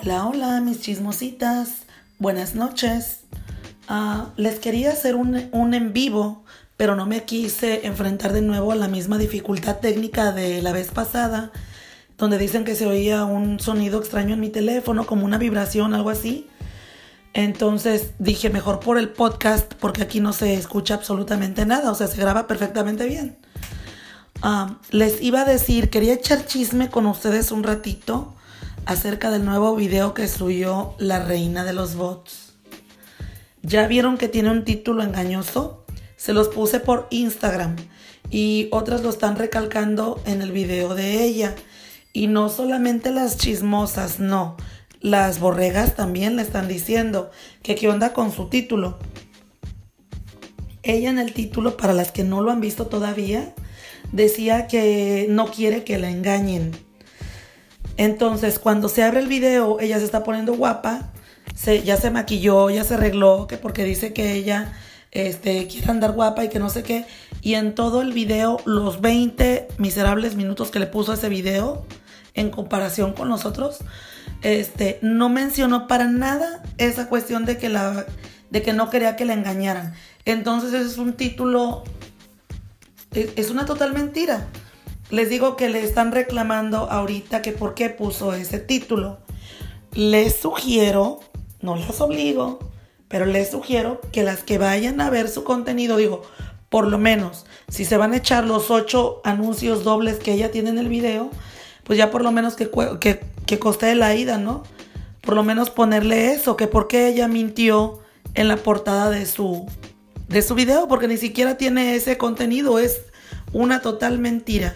Hola, hola, mis chismositas. Buenas noches. Ah, les quería hacer un, un en vivo, pero no me quise enfrentar de nuevo a la misma dificultad técnica de la vez pasada, donde dicen que se oía un sonido extraño en mi teléfono, como una vibración, algo así. Entonces dije, mejor por el podcast, porque aquí no se escucha absolutamente nada, o sea, se graba perfectamente bien. Ah, les iba a decir, quería echar chisme con ustedes un ratito acerca del nuevo video que subió la reina de los bots. ¿Ya vieron que tiene un título engañoso? Se los puse por Instagram y otras lo están recalcando en el video de ella. Y no solamente las chismosas, no. Las borregas también le están diciendo que qué onda con su título. Ella en el título, para las que no lo han visto todavía, decía que no quiere que la engañen entonces, cuando se abre el video, ella se está poniendo guapa, se, ya se maquilló, ya se arregló, que porque dice que ella este, quiere andar guapa y que no sé qué. Y en todo el video, los 20 miserables minutos que le puso ese video, en comparación con nosotros, este, no mencionó para nada esa cuestión de que, la, de que no quería que la engañaran. Entonces, ese es un título, es, es una total mentira. Les digo que le están reclamando ahorita que por qué puso ese título. Les sugiero, no las obligo, pero les sugiero que las que vayan a ver su contenido, digo, por lo menos, si se van a echar los ocho anuncios dobles que ella tiene en el video, pues ya por lo menos que, que, que coste la ida, ¿no? Por lo menos ponerle eso, que por qué ella mintió en la portada de su, de su video, porque ni siquiera tiene ese contenido, es una total mentira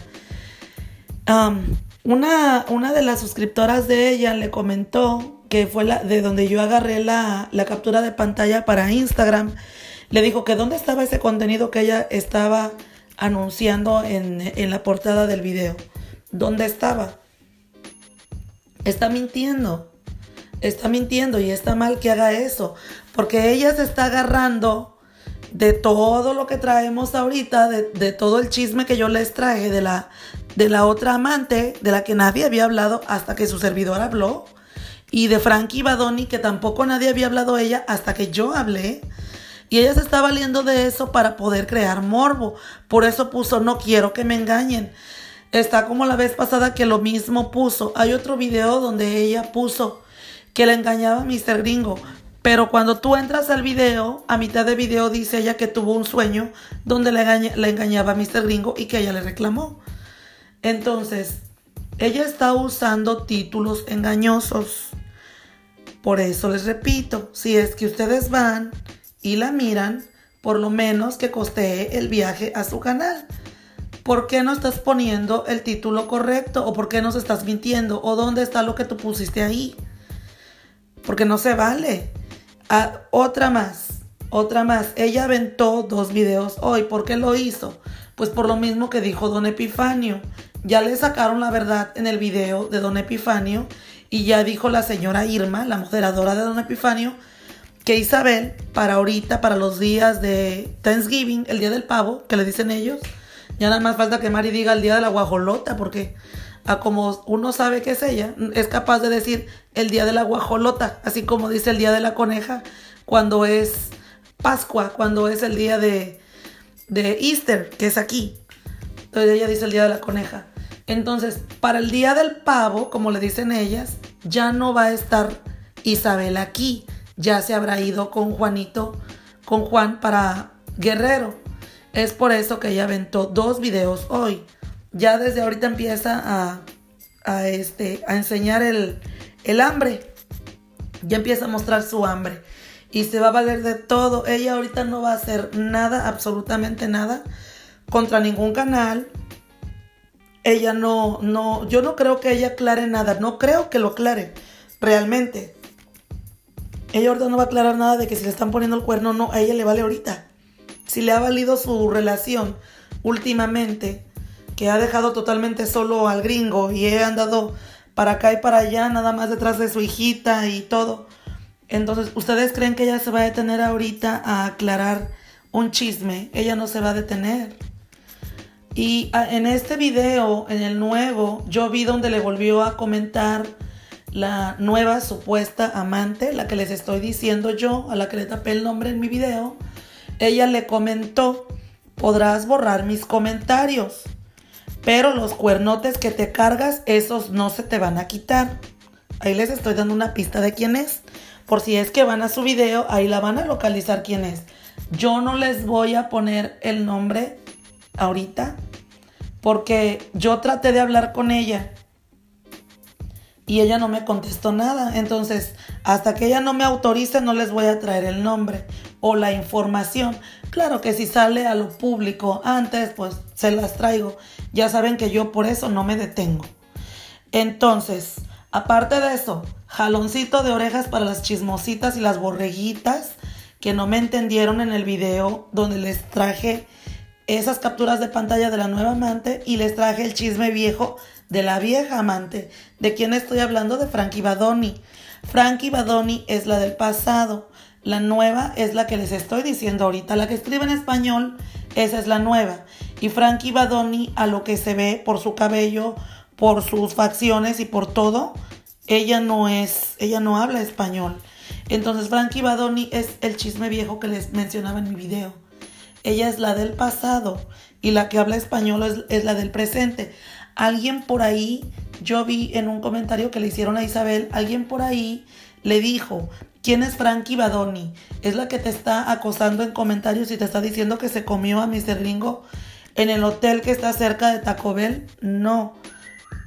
una, una de las suscriptoras de ella le comentó que fue la, de donde yo agarré la, la captura de pantalla para Instagram. Le dijo que dónde estaba ese contenido que ella estaba anunciando en, en la portada del video. ¿Dónde estaba? Está mintiendo. Está mintiendo y está mal que haga eso. Porque ella se está agarrando de todo lo que traemos ahorita, de, de, todo el chisme que yo les traje de la, de la otra amante de la que nadie había hablado hasta que su servidor habló, y de Frankie Badoni que tampoco nadie había hablado ella hasta que yo hablé. Y ella se está valiendo de eso para poder crear morbo. Por eso puso no quiero que me engañen. Está como la vez pasada que lo mismo puso. Hay otro video donde ella puso que le engañaba a Mr. Gringo. Pero cuando tú entras al video, a mitad de video dice ella que tuvo un sueño donde le engañaba a Mr. Gringo y que ella le reclamó. Entonces, ella está usando títulos engañosos. Por eso les repito, si es que ustedes van y la miran, por lo menos que costee el viaje a su canal. ¿Por qué no estás poniendo el título correcto? ¿O por qué nos estás mintiendo? ¿O dónde está lo que tú pusiste ahí? Porque no se vale. Ah, otra más, otra más. Ella aventó dos videos hoy. ¿Por qué lo hizo? Pues por lo mismo que dijo Don Epifanio. Ya le sacaron la verdad en el video de Don Epifanio y ya dijo la señora Irma, la moderadora de Don Epifanio, que Isabel, para ahorita, para los días de Thanksgiving, el día del pavo, que le dicen ellos, ya nada más falta que Mari diga el día de la guajolota, porque a como uno sabe que es ella, es capaz de decir el día de la guajolota, así como dice el día de la coneja, cuando es Pascua, cuando es el día de, de Easter, que es aquí. Entonces ella dice el día de la coneja. Entonces, para el día del pavo, como le dicen ellas, ya no va a estar Isabel aquí. Ya se habrá ido con Juanito, con Juan para Guerrero. Es por eso que ella aventó dos videos hoy. Ya desde ahorita empieza a, a, este, a enseñar el, el hambre. Ya empieza a mostrar su hambre. Y se va a valer de todo. Ella ahorita no va a hacer nada, absolutamente nada, contra ningún canal ella no, no, yo no creo que ella aclare nada, no creo que lo aclare, realmente. Ella ahorita no va a aclarar nada de que si le están poniendo el cuerno no, a ella le vale ahorita. Si le ha valido su relación últimamente, que ha dejado totalmente solo al gringo y he andado para acá y para allá, nada más detrás de su hijita y todo. Entonces, ¿ustedes creen que ella se va a detener ahorita a aclarar un chisme? Ella no se va a detener. Y ah, en este video, en el nuevo, yo vi donde le volvió a comentar la nueva supuesta amante, la que les estoy diciendo yo, a la que le tapé el nombre en mi video, ella le comentó, podrás borrar mis comentarios, pero los cuernotes que te cargas, esos no se te van a quitar. Ahí les estoy dando una pista de quién es. Por si es que van a su video, ahí la van a localizar quién es. Yo no les voy a poner el nombre ahorita porque yo traté de hablar con ella y ella no me contestó nada. Entonces, hasta que ella no me autorice, no les voy a traer el nombre o la información. Claro que si sale a lo público antes, pues se las traigo. Ya saben que yo por eso no me detengo. Entonces, aparte de eso, jaloncito de orejas para las chismositas y las borreguitas que no me entendieron en el video donde les traje esas capturas de pantalla de la nueva amante y les traje el chisme viejo de la vieja amante. ¿De quién estoy hablando? De Frankie Badoni. Frankie Badoni es la del pasado. La nueva es la que les estoy diciendo ahorita. La que escribe en español, esa es la nueva. Y Frankie Badoni, a lo que se ve por su cabello, por sus facciones y por todo, ella no es, ella no habla español. Entonces Frankie Badoni es el chisme viejo que les mencionaba en mi video. Ella es la del pasado y la que habla español es, es la del presente. Alguien por ahí, yo vi en un comentario que le hicieron a Isabel, alguien por ahí le dijo, ¿quién es Frankie Badoni? Es la que te está acosando en comentarios y te está diciendo que se comió a Mr. Gringo en el hotel que está cerca de Taco Bell. No,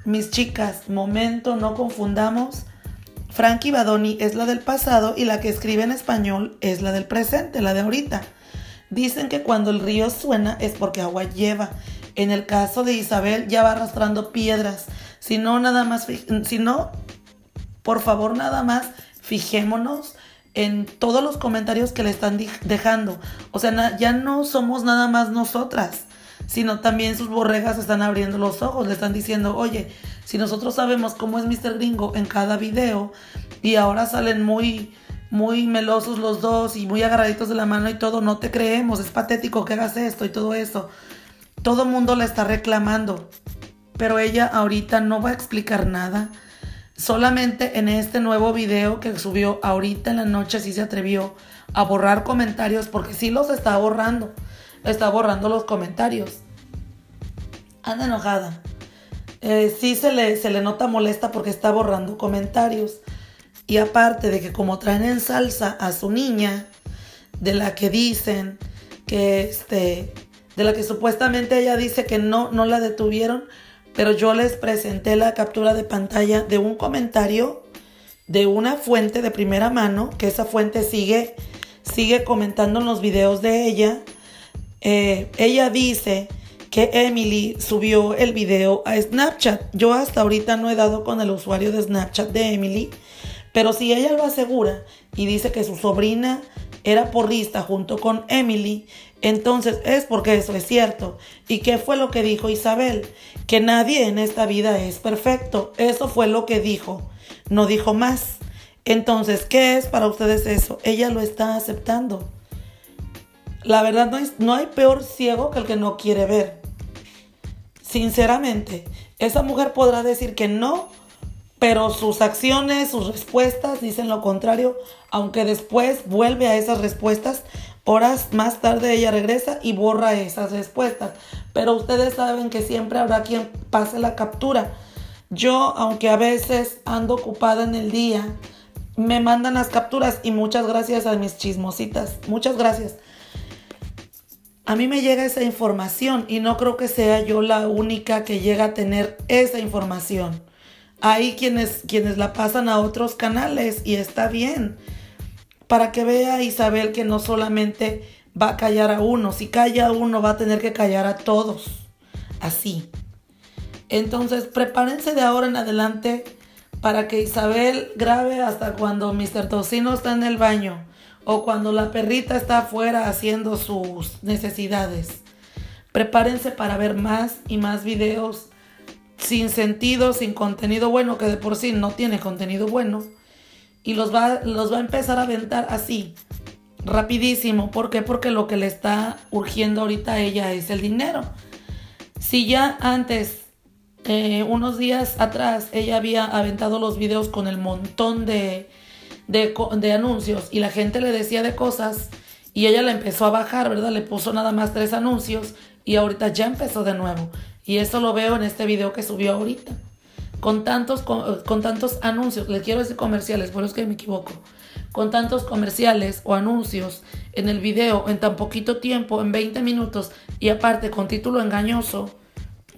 mis chicas, momento, no confundamos. Frankie Badoni es la del pasado y la que escribe en español es la del presente, la de ahorita. Dicen que cuando el río suena es porque agua lleva en el caso de Isabel ya va arrastrando piedras. Si no, nada más, si no, por favor, nada más fijémonos en todos los comentarios que le están dejando. O sea, ya no somos nada más nosotras, sino también sus borregas están abriendo los ojos, le están diciendo, oye, si nosotros sabemos cómo es Mr. Gringo en cada video y ahora salen muy muy melosos los dos y muy agarraditos de la mano y todo, no te creemos, es patético que hagas esto y todo eso. Todo mundo la está reclamando, pero ella ahorita no va a explicar nada. Solamente en este nuevo video que subió ahorita en la noche sí se atrevió a borrar comentarios porque sí los está borrando. Está borrando los comentarios. Anda enojada. Eh, sí se le, se le nota molesta porque está borrando comentarios. Y aparte de que como traen en salsa a su niña, de la que dicen que este de la que supuestamente ella dice que no, no la detuvieron, pero yo les presenté la captura de pantalla de un comentario de una fuente de primera mano, que esa fuente sigue, sigue comentando en los videos de ella. Eh, ella dice que Emily subió el video a Snapchat. Yo hasta ahorita no he dado con el usuario de Snapchat de Emily, pero si ella lo asegura y dice que su sobrina era porrista junto con Emily, entonces es porque eso es cierto. ¿Y qué fue lo que dijo Isabel? Que nadie en esta vida es perfecto. Eso fue lo que dijo. No dijo más. Entonces, ¿qué es para ustedes eso? Ella lo está aceptando. La verdad no, no hay peor ciego que el que no quiere ver. Sinceramente, esa mujer podrá decir que no pero sus acciones, sus respuestas dicen lo contrario, aunque después vuelve a esas respuestas, horas más tarde ella regresa y borra esas respuestas. Pero ustedes saben que siempre habrá quien pase la captura. Yo, aunque a veces ando ocupada en el día, me mandan las capturas y muchas gracias a mis chismositas. Muchas gracias. A mí me llega esa información y no creo que sea yo la única que llega a tener esa información. Hay quienes, quienes la pasan a otros canales y está bien. Para que vea Isabel que no solamente va a callar a uno, si calla a uno va a tener que callar a todos. Así. Entonces prepárense de ahora en adelante para que Isabel grabe hasta cuando Mr. Tocino está en el baño o cuando la perrita está afuera haciendo sus necesidades. Prepárense para ver más y más videos sin sentido, sin contenido bueno, que de por sí no tiene contenido bueno, y los va, los va a empezar a aventar así, rapidísimo. ¿Por qué? Porque lo que le está urgiendo ahorita a ella es el dinero. Si ya antes eh, unos días atrás ella había aventado los videos con el montón de, de, de, anuncios y la gente le decía de cosas y ella la empezó a bajar, ¿verdad? Le puso nada más tres anuncios y ahorita ya empezó de nuevo. Y eso lo veo en este video que subió ahorita. Con tantos, con, tantos anuncios, le quiero decir comerciales, por eso es que me equivoco. Con tantos comerciales o anuncios en el video en tan poquito tiempo, en 20 minutos, y aparte con título engañoso,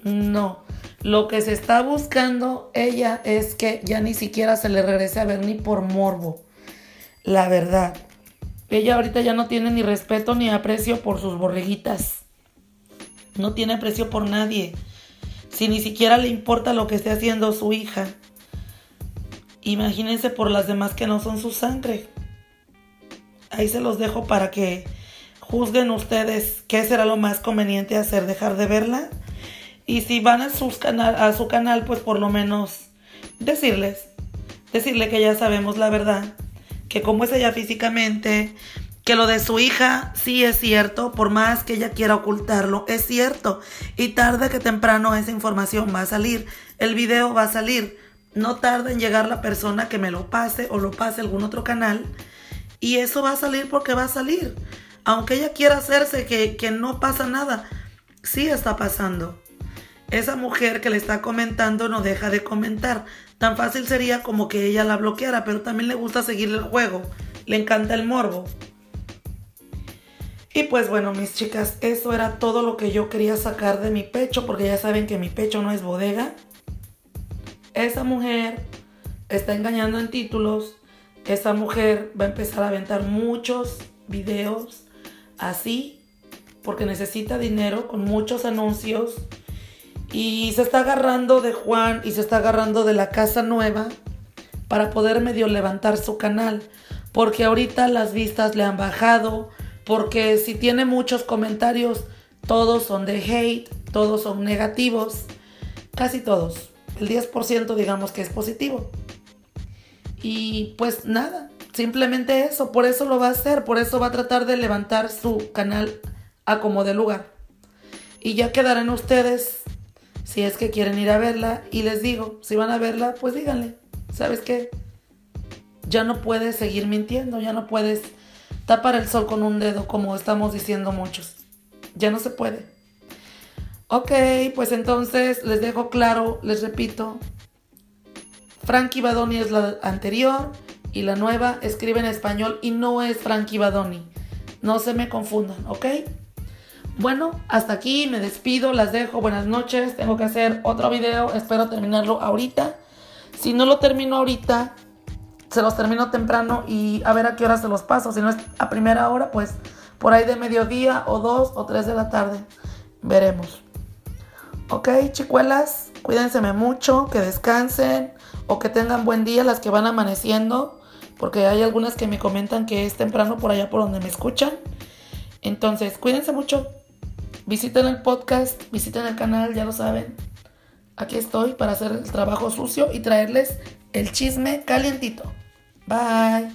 no. Lo que se está buscando ella es que ya ni siquiera se le regrese a ver ni por morbo. La verdad. Ella ahorita ya no tiene ni respeto ni aprecio por sus borreguitas. No tiene aprecio por nadie. Si ni siquiera le importa lo que esté haciendo su hija. Imagínense por las demás que no son su sangre. Ahí se los dejo para que juzguen ustedes qué será lo más conveniente hacer, dejar de verla. Y si van a, sus canal, a su canal, pues por lo menos decirles, decirle que ya sabemos la verdad, que como es ella físicamente, que lo de su hija sí es cierto, por más que ella quiera ocultarlo, es cierto. Y tarde que temprano esa información va a salir, el video va a salir. No tarda en llegar la persona que me lo pase o lo pase algún otro canal. Y eso va a salir porque va a salir. Aunque ella quiera hacerse que, que no pasa nada, sí está pasando. Esa mujer que le está comentando no deja de comentar. Tan fácil sería como que ella la bloqueara, pero también le gusta seguir el juego. Le encanta el morbo. Y pues bueno, mis chicas, eso era todo lo que yo quería sacar de mi pecho, porque ya saben que mi pecho no es bodega. Esa mujer está engañando en títulos. Esa mujer va a empezar a aventar muchos videos así, porque necesita dinero con muchos anuncios. Y se está agarrando de Juan y se está agarrando de la casa nueva para poder medio levantar su canal. Porque ahorita las vistas le han bajado porque si tiene muchos comentarios, todos son de hate, todos son negativos, casi todos. El 10% digamos que es positivo. Y pues nada, simplemente eso, por eso lo va a hacer, por eso va a tratar de levantar su canal a como de lugar. Y ya quedarán ustedes si es que quieren ir a verla y les digo, si van a verla, pues díganle, ¿sabes qué? Ya no puedes seguir mintiendo, ya no puedes tapar el sol con un dedo, como estamos diciendo muchos. Ya no se puede. Ok, pues entonces les dejo claro, les repito. Frankie Badoni es la anterior y la nueva escribe en español y no es Frankie Badoni. No se me confundan, ¿ok? Bueno, hasta aquí me despido, las dejo, buenas noches. Tengo que hacer otro video, espero terminarlo ahorita. Si no lo termino ahorita, se los termino temprano y a ver a qué hora se los paso. Si no es a primera hora, pues por ahí de mediodía o dos o tres de la tarde. Veremos. Ok, chicuelas, cuídense mucho, que descansen o que tengan buen día las que van amaneciendo, porque hay algunas que me comentan que es temprano por allá por donde me escuchan. Entonces, cuídense mucho. Visiten el podcast, visiten el canal, ya lo saben. Aquí estoy para hacer el trabajo sucio y traerles el chisme calientito. Bye.